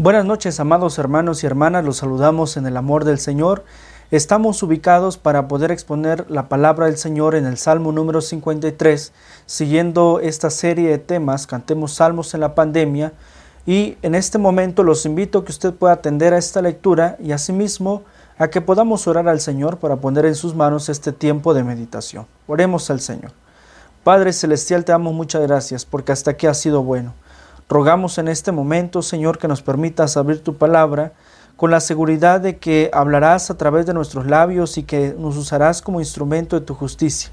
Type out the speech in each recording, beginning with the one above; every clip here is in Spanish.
Buenas noches, amados hermanos y hermanas, los saludamos en el amor del Señor. Estamos ubicados para poder exponer la palabra del Señor en el Salmo número 53, siguiendo esta serie de temas, cantemos salmos en la pandemia. Y en este momento los invito a que usted pueda atender a esta lectura y asimismo a que podamos orar al Señor para poner en sus manos este tiempo de meditación. Oremos al Señor. Padre Celestial, te damos muchas gracias porque hasta aquí ha sido bueno. Rogamos en este momento, Señor, que nos permitas abrir tu palabra con la seguridad de que hablarás a través de nuestros labios y que nos usarás como instrumento de tu justicia.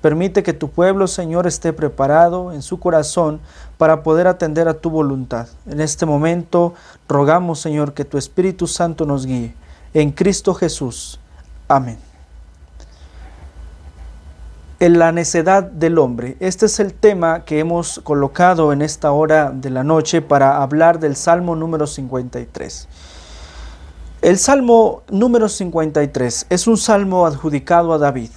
Permite que tu pueblo, Señor, esté preparado en su corazón para poder atender a tu voluntad. En este momento rogamos, Señor, que tu Espíritu Santo nos guíe. En Cristo Jesús. Amén en la necedad del hombre. Este es el tema que hemos colocado en esta hora de la noche para hablar del Salmo número 53. El Salmo número 53 es un salmo adjudicado a David,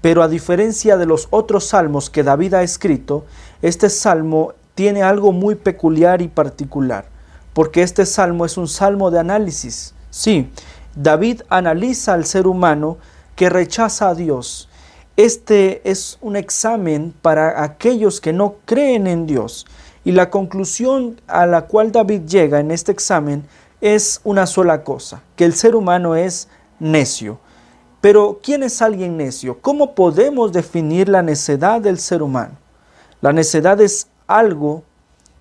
pero a diferencia de los otros salmos que David ha escrito, este salmo tiene algo muy peculiar y particular, porque este salmo es un salmo de análisis. Sí, David analiza al ser humano que rechaza a Dios, este es un examen para aquellos que no creen en Dios. Y la conclusión a la cual David llega en este examen es una sola cosa, que el ser humano es necio. Pero ¿quién es alguien necio? ¿Cómo podemos definir la necedad del ser humano? La necedad es algo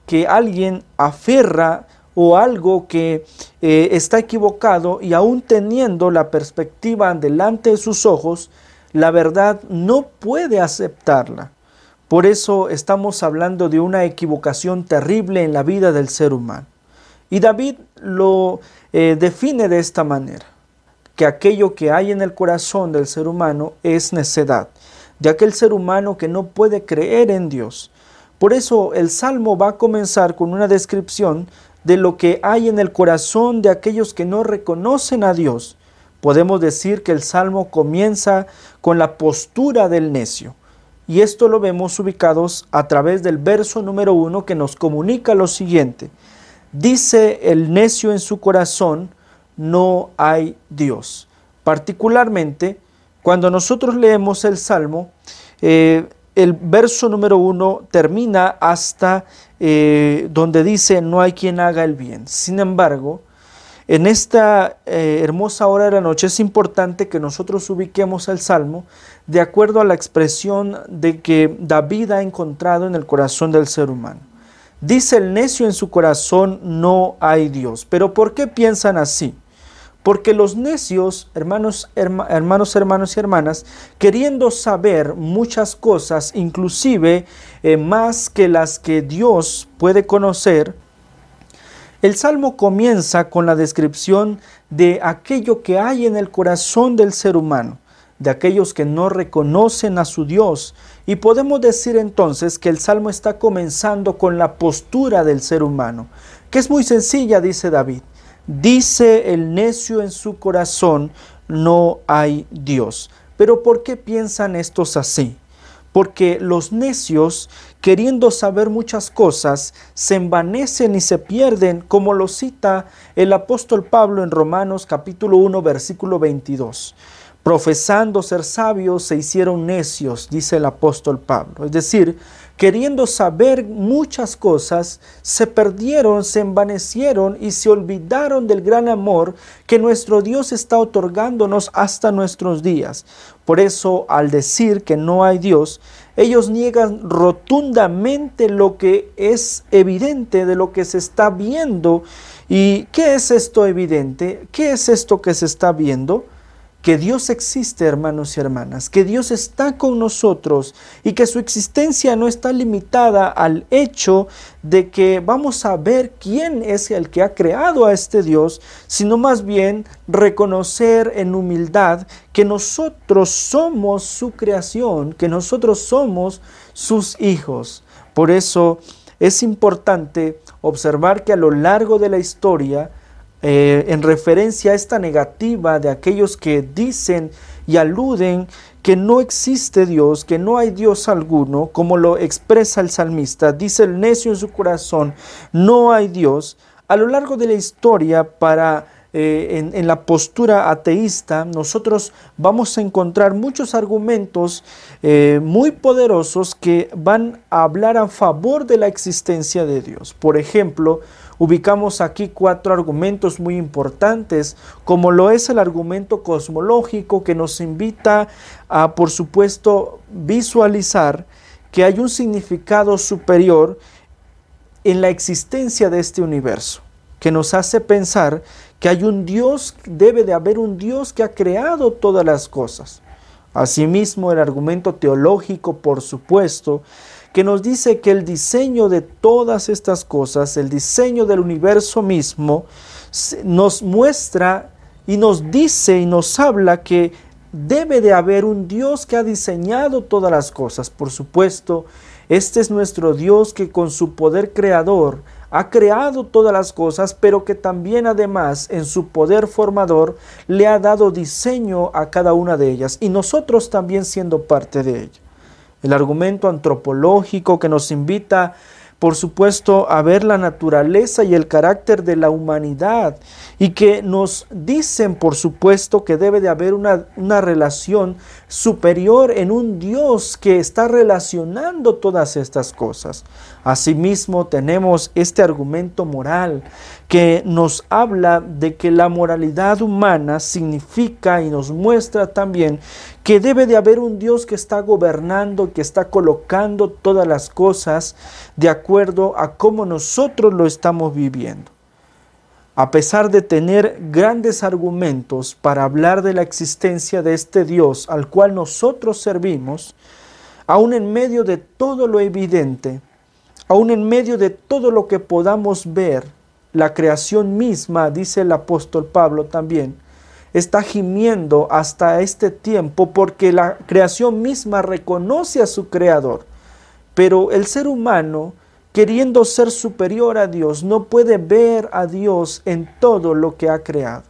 que alguien aferra o algo que eh, está equivocado y aún teniendo la perspectiva delante de sus ojos, la verdad no puede aceptarla. Por eso estamos hablando de una equivocación terrible en la vida del ser humano. Y David lo eh, define de esta manera, que aquello que hay en el corazón del ser humano es necedad, de aquel ser humano que no puede creer en Dios. Por eso el Salmo va a comenzar con una descripción de lo que hay en el corazón de aquellos que no reconocen a Dios Podemos decir que el salmo comienza con la postura del necio. Y esto lo vemos ubicados a través del verso número uno que nos comunica lo siguiente. Dice el necio en su corazón, no hay Dios. Particularmente, cuando nosotros leemos el Salmo, eh, el verso número uno termina hasta eh, donde dice, no hay quien haga el bien. Sin embargo, en esta eh, hermosa hora de la noche es importante que nosotros ubiquemos el salmo de acuerdo a la expresión de que David ha encontrado en el corazón del ser humano. Dice el necio en su corazón, no hay Dios. Pero ¿por qué piensan así? Porque los necios, hermanos, hermanos, hermanos y hermanas, queriendo saber muchas cosas, inclusive eh, más que las que Dios puede conocer, el salmo comienza con la descripción de aquello que hay en el corazón del ser humano, de aquellos que no reconocen a su Dios. Y podemos decir entonces que el salmo está comenzando con la postura del ser humano, que es muy sencilla, dice David. Dice el necio en su corazón, no hay Dios. Pero ¿por qué piensan estos así? Porque los necios queriendo saber muchas cosas, se envanecen y se pierden, como lo cita el apóstol Pablo en Romanos capítulo 1 versículo 22. Profesando ser sabios, se hicieron necios, dice el apóstol Pablo. Es decir, queriendo saber muchas cosas, se perdieron, se envanecieron y se olvidaron del gran amor que nuestro Dios está otorgándonos hasta nuestros días. Por eso, al decir que no hay Dios, ellos niegan rotundamente lo que es evidente de lo que se está viendo. ¿Y qué es esto evidente? ¿Qué es esto que se está viendo? Que Dios existe, hermanos y hermanas, que Dios está con nosotros y que su existencia no está limitada al hecho de que vamos a ver quién es el que ha creado a este Dios, sino más bien reconocer en humildad que nosotros somos su creación, que nosotros somos sus hijos. Por eso es importante observar que a lo largo de la historia, eh, en referencia a esta negativa de aquellos que dicen y aluden que no existe Dios, que no hay Dios alguno, como lo expresa el salmista, dice el necio en su corazón, no hay Dios, A lo largo de la historia, para eh, en, la postura ateísta, nosotros vamos a encontrar muchos argumentos eh, muy poderosos que van a hablar a favor de la existencia de Dios. Por ejemplo, ubicamos aquí cuatro argumentos muy importantes, como lo es el argumento cosmológico que nos invita a, por supuesto, visualizar que hay un significado superior en la existencia de este universo, que nos hace pensar que hay un Dios, debe de haber un Dios que ha creado todas las cosas. Asimismo, el argumento teológico, por supuesto, que nos dice que el diseño de todas estas cosas, el diseño del universo mismo, nos muestra y nos dice y nos habla que debe de haber un Dios que ha diseñado todas las cosas. Por supuesto, este es nuestro Dios que con su poder creador ha creado todas las cosas, pero que también además en su poder formador le ha dado diseño a cada una de ellas y nosotros también siendo parte de ella. El argumento antropológico que nos invita por supuesto, a ver la naturaleza y el carácter de la humanidad y que nos dicen, por supuesto, que debe de haber una, una, relación superior en un Dios que está relacionando todas estas cosas. Asimismo, tenemos este argumento moral que nos habla de que la moralidad humana significa y nos muestra también que debe de haber un Dios que está gobernando, que está colocando todas las cosas de acuerdo a cómo nosotros lo estamos viviendo. A pesar de tener grandes argumentos para hablar de la existencia de este Dios al cual nosotros servimos, aún en medio de todo lo evidente, aún en medio de todo lo que podamos ver, la creación misma, dice el apóstol Pablo también, está gimiendo hasta este tiempo porque la creación misma reconoce a su creador. Pero el ser humano, queriendo ser superior a Dios, no puede ver a Dios en todo lo que ha creado.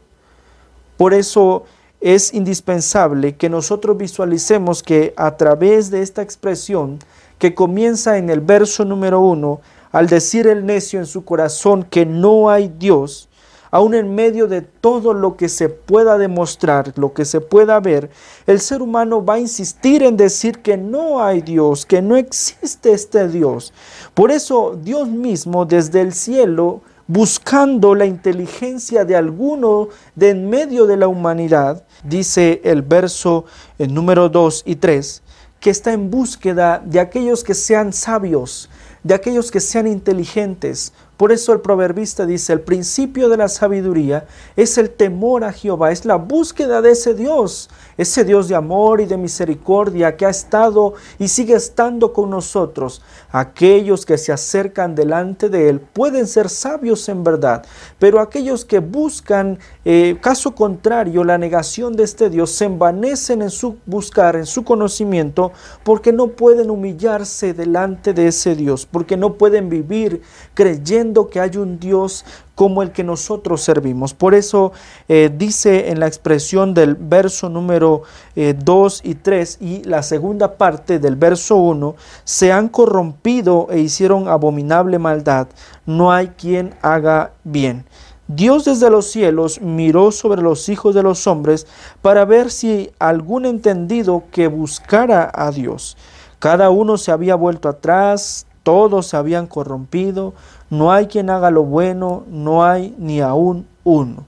Por eso es indispensable que nosotros visualicemos que a través de esta expresión que comienza en el verso número uno, al decir el necio en su corazón que no hay Dios, aun en medio de todo lo que se pueda demostrar, lo que se pueda ver, el ser humano va a insistir en decir que no hay Dios, que no existe este Dios. Por eso Dios mismo desde el cielo, buscando la inteligencia de alguno de en medio de la humanidad, dice el verso el número 2 y 3, que está en búsqueda de aquellos que sean sabios, de aquellos que sean inteligentes. Por eso el proverbista dice, el principio de la sabiduría es el temor a Jehová, es la búsqueda de ese Dios, ese Dios de amor y de misericordia que ha estado y sigue estando con nosotros. Aquellos que se acercan delante de Él pueden ser sabios en verdad, pero aquellos que buscan, eh, caso contrario, la negación de este Dios, se envanecen en su buscar, en su conocimiento, porque no pueden humillarse delante de ese Dios, porque no pueden vivir creyendo que hay un Dios como el que nosotros servimos. Por eso eh, dice en la expresión del verso número 2 eh, y 3 y la segunda parte del verso 1, se han corrompido e hicieron abominable maldad, no hay quien haga bien. Dios desde los cielos miró sobre los hijos de los hombres para ver si algún entendido que buscara a Dios. Cada uno se había vuelto atrás, todos se habían corrompido, no hay quien haga lo bueno, no hay ni aún uno.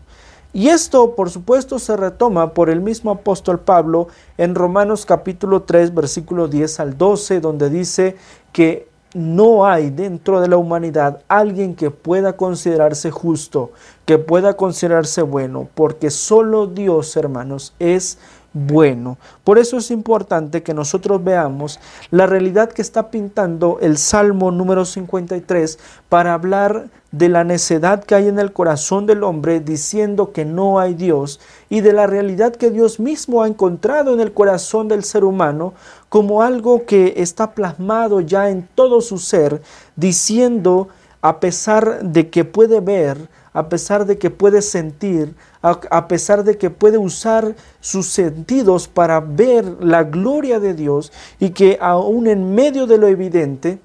Y esto, por supuesto, se retoma por el mismo apóstol Pablo en Romanos capítulo 3, versículo 10 al 12, donde dice que no hay dentro de la humanidad alguien que pueda considerarse justo, que pueda considerarse bueno, porque solo Dios, hermanos, es bueno. Por eso es importante que nosotros veamos la realidad que está pintando el Salmo número 53 para hablar de la necedad que hay en el corazón del hombre diciendo que no hay Dios y de la realidad que Dios mismo ha encontrado en el corazón del ser humano como algo que está plasmado ya en todo su ser diciendo a pesar de que puede ver, a pesar de que puede sentir, a, pesar de que puede usar sus sentidos para ver la gloria de Dios y que aún en medio de lo evidente,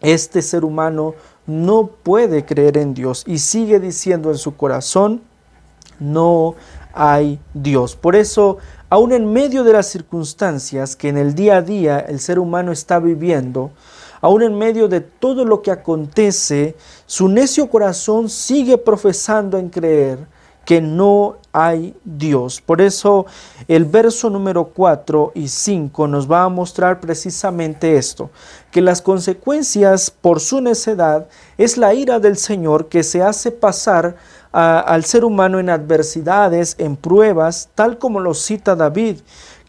este ser humano no puede creer en Dios y sigue diciendo en su corazón, no hay Dios. Por eso, aun en medio de las circunstancias que en el día a día el ser humano está viviendo, aun en medio de todo lo que acontece, su necio corazón sigue profesando en creer que no hay Dios. Por eso el verso número 4 y 5 nos va a mostrar precisamente esto, que las consecuencias por su necedad es la ira del Señor que se hace pasar al ser humano en adversidades, en pruebas, tal como lo cita David,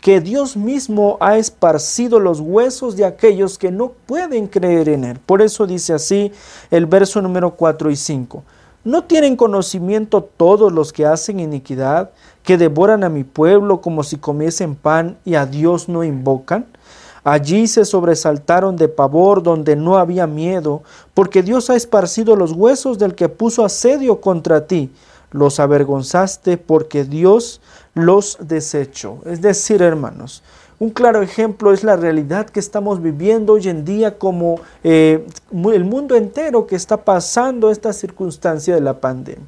que Dios mismo ha esparcido los huesos de aquellos que no pueden creer en Él. Por eso dice así el verso número 4 y 5. ¿No tienen conocimiento todos los que hacen iniquidad, que devoran a mi pueblo como si comiesen pan y a Dios no invocan? Allí se sobresaltaron de pavor donde no había miedo, porque Dios ha esparcido los huesos del que puso asedio contra ti. Los avergonzaste porque Dios los desechó. Es decir, hermanos, un claro ejemplo es la realidad que estamos viviendo hoy en día como eh, el mundo entero que está pasando esta circunstancia de la pandemia.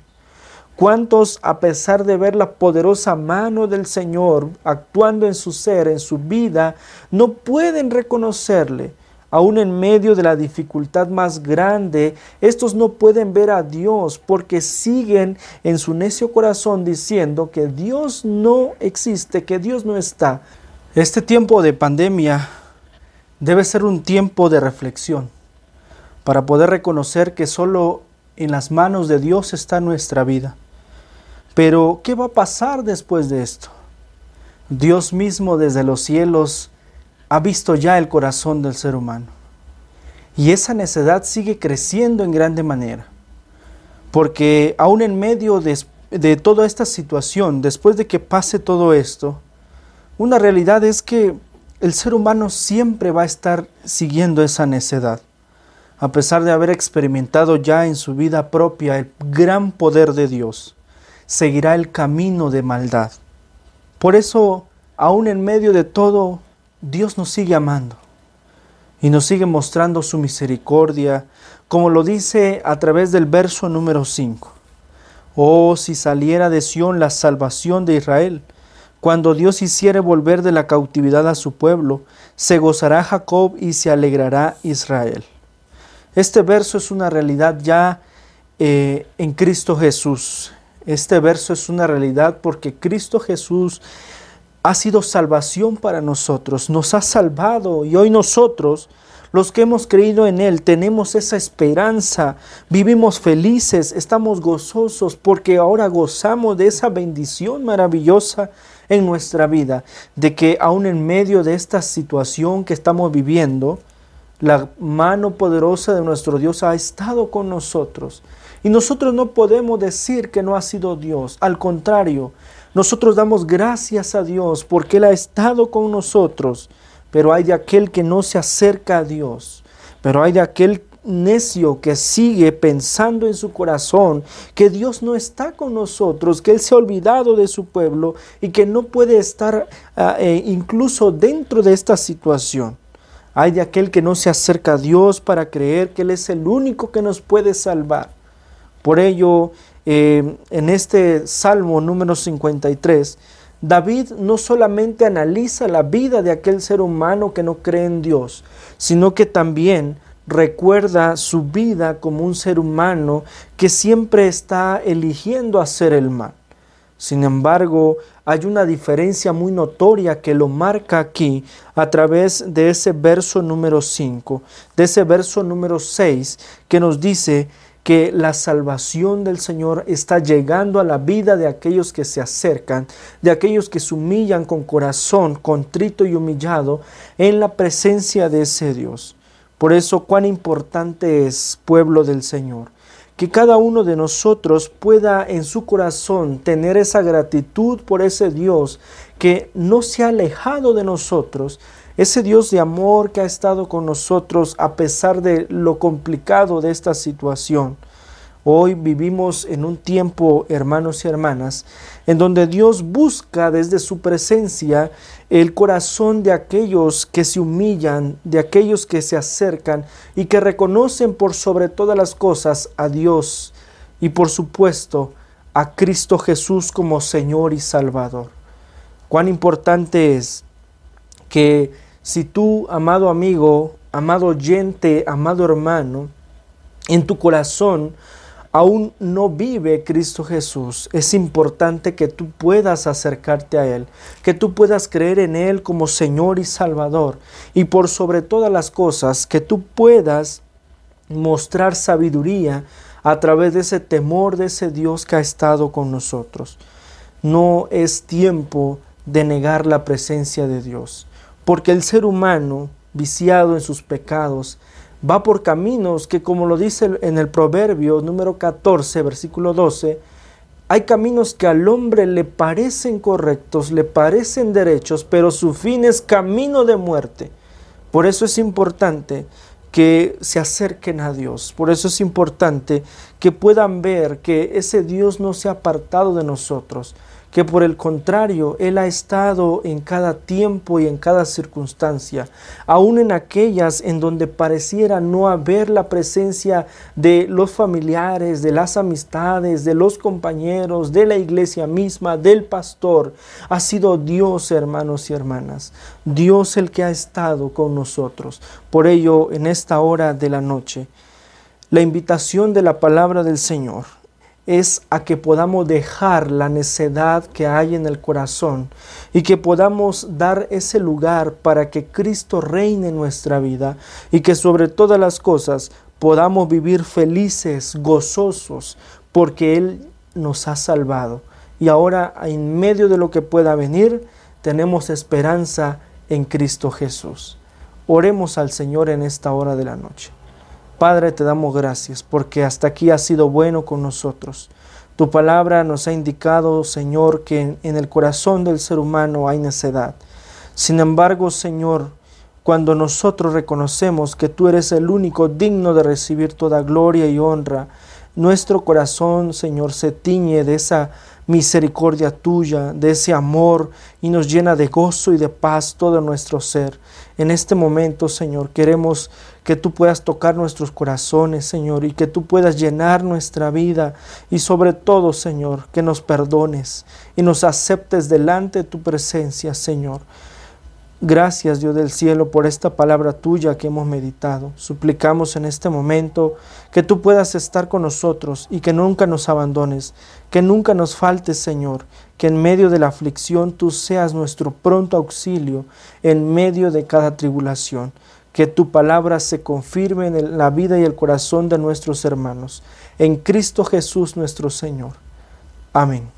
¿Cuántos, a pesar de ver la poderosa mano del Señor actuando en su ser, en su vida, no pueden reconocerle? Aún en medio de la dificultad más grande, estos no pueden ver a Dios porque siguen en su necio corazón diciendo que Dios no existe, que Dios no está. Este tiempo de pandemia debe ser un tiempo de reflexión para poder reconocer que solo en las manos de Dios está nuestra vida pero, ¿qué va a pasar después de esto? Dios mismo desde los cielos ha visto ya el corazón del ser humano. Y esa necedad sigue creciendo en grande manera. Porque aún en medio de, de, toda esta situación, después de que pase todo esto, una realidad es que el ser humano siempre va a estar siguiendo esa necedad. A pesar de haber experimentado ya en su vida propia el gran poder de Dios seguirá el camino de maldad. Por eso, aún en medio de todo, Dios nos sigue amando y nos sigue mostrando su misericordia, como lo dice a través del verso número 5. Oh, si saliera de Sión la salvación de Israel, cuando Dios hiciere volver de la cautividad a su pueblo, se gozará Jacob y se alegrará Israel. Este verso es una realidad ya eh, en Cristo Jesús. Este verso es una realidad porque Cristo Jesús ha sido salvación para nosotros, nos ha salvado y hoy nosotros, los que hemos creído en Él, tenemos esa esperanza, vivimos felices, estamos gozosos porque ahora gozamos de esa bendición maravillosa en nuestra vida, de que aún en medio de esta situación que estamos viviendo, la mano poderosa de nuestro Dios ha estado con nosotros y nosotros no podemos decir que no ha sido Dios. Al contrario, nosotros damos gracias a Dios porque Él ha estado con nosotros. Pero hay de aquel que no se acerca a Dios. Pero hay de aquel necio que sigue pensando en su corazón que Dios no está con nosotros, que Él se ha olvidado de su pueblo y que no puede estar ah, eh, incluso dentro de esta situación. Hay de aquel que no se acerca a Dios para creer que Él es el único que nos puede salvar. Por ello, eh, en este Salmo número 53, David no solamente analiza la vida de aquel ser humano que no cree en Dios, sino que también recuerda su vida como un ser humano que siempre está eligiendo hacer el mal. Sin embargo, hay una diferencia muy notoria que lo marca aquí a través de ese verso número 5, de ese verso número 6, que nos dice que la salvación del Señor está llegando a la vida de aquellos que se acercan, de aquellos que se humillan con corazón contrito y humillado en la presencia de ese Dios. Por eso cuán importante es, pueblo del Señor, que cada uno de nosotros pueda en su corazón tener esa gratitud por ese Dios que no se ha alejado de nosotros, ese Dios de amor que ha estado con nosotros a pesar de lo complicado de esta situación. Hoy vivimos en un tiempo, hermanos y hermanas, en donde Dios busca desde su presencia el corazón de aquellos que se humillan, de aquellos que se acercan y que reconocen por sobre todas las cosas a Dios y por supuesto a Cristo Jesús como Señor y Salvador. Cuán importante es que si tú, amado amigo, amado oyente, amado hermano, en tu corazón aún no vive Cristo Jesús, es importante que tú puedas acercarte a Él, que tú puedas creer en Él como Señor y Salvador, y por sobre todas las cosas, que tú puedas mostrar sabiduría a través de ese temor de ese Dios que ha estado con nosotros. No es tiempo de negar la presencia de Dios, porque el ser humano, viciado en sus pecados, va por caminos que, como lo dice en el Proverbio número 14, versículo 12, hay caminos que al hombre le parecen correctos, le parecen derechos, pero su fin es camino de muerte. Por eso es importante que se acerquen a Dios. Por eso es importante que puedan ver que ese Dios no se ha apartado de nosotros, que por el contrario, Él ha estado en cada tiempo y en cada circunstancia, aun en aquellas en donde pareciera no haber la presencia de los familiares, de las amistades, de los compañeros, de la iglesia misma, del pastor. Ha sido Dios, hermanos y hermanas, Dios el que ha estado con nosotros. Por ello, en esta hora de la noche, la invitación de la palabra del Señor es a que podamos dejar la necedad que hay en el corazón y que podamos dar ese lugar para que Cristo reine en nuestra vida y que sobre todas las cosas podamos vivir felices, gozosos, porque Él nos ha salvado. Y ahora, en medio de lo que pueda venir, tenemos esperanza en Cristo Jesús. Oremos al Señor en esta hora de la noche. Padre, te damos gracias porque hasta aquí has sido bueno con nosotros. Tu palabra nos ha indicado, Señor, que en, el corazón del ser humano hay necedad. Sin embargo, Señor, cuando nosotros reconocemos que tú eres el único digno de recibir toda gloria y honra, nuestro corazón, Señor, se tiñe de esa misericordia tuya, de ese amor y nos llena de gozo y de paz todo nuestro ser. En este momento, Señor, queremos que tú puedas tocar nuestros corazones, Señor, y que tú puedas llenar nuestra vida y sobre todo, Señor, que nos perdones y nos aceptes delante de tu presencia, Señor. Gracias, Dios del cielo, por esta palabra tuya que hemos meditado. Suplicamos en este momento que tú puedas estar con nosotros y que nunca nos abandones, que nunca nos faltes, Señor, que en medio de la aflicción tú seas nuestro pronto auxilio en medio de cada tribulación. Que tu palabra se confirme en la vida y el corazón de nuestros hermanos. En Cristo Jesús nuestro Señor. Amén.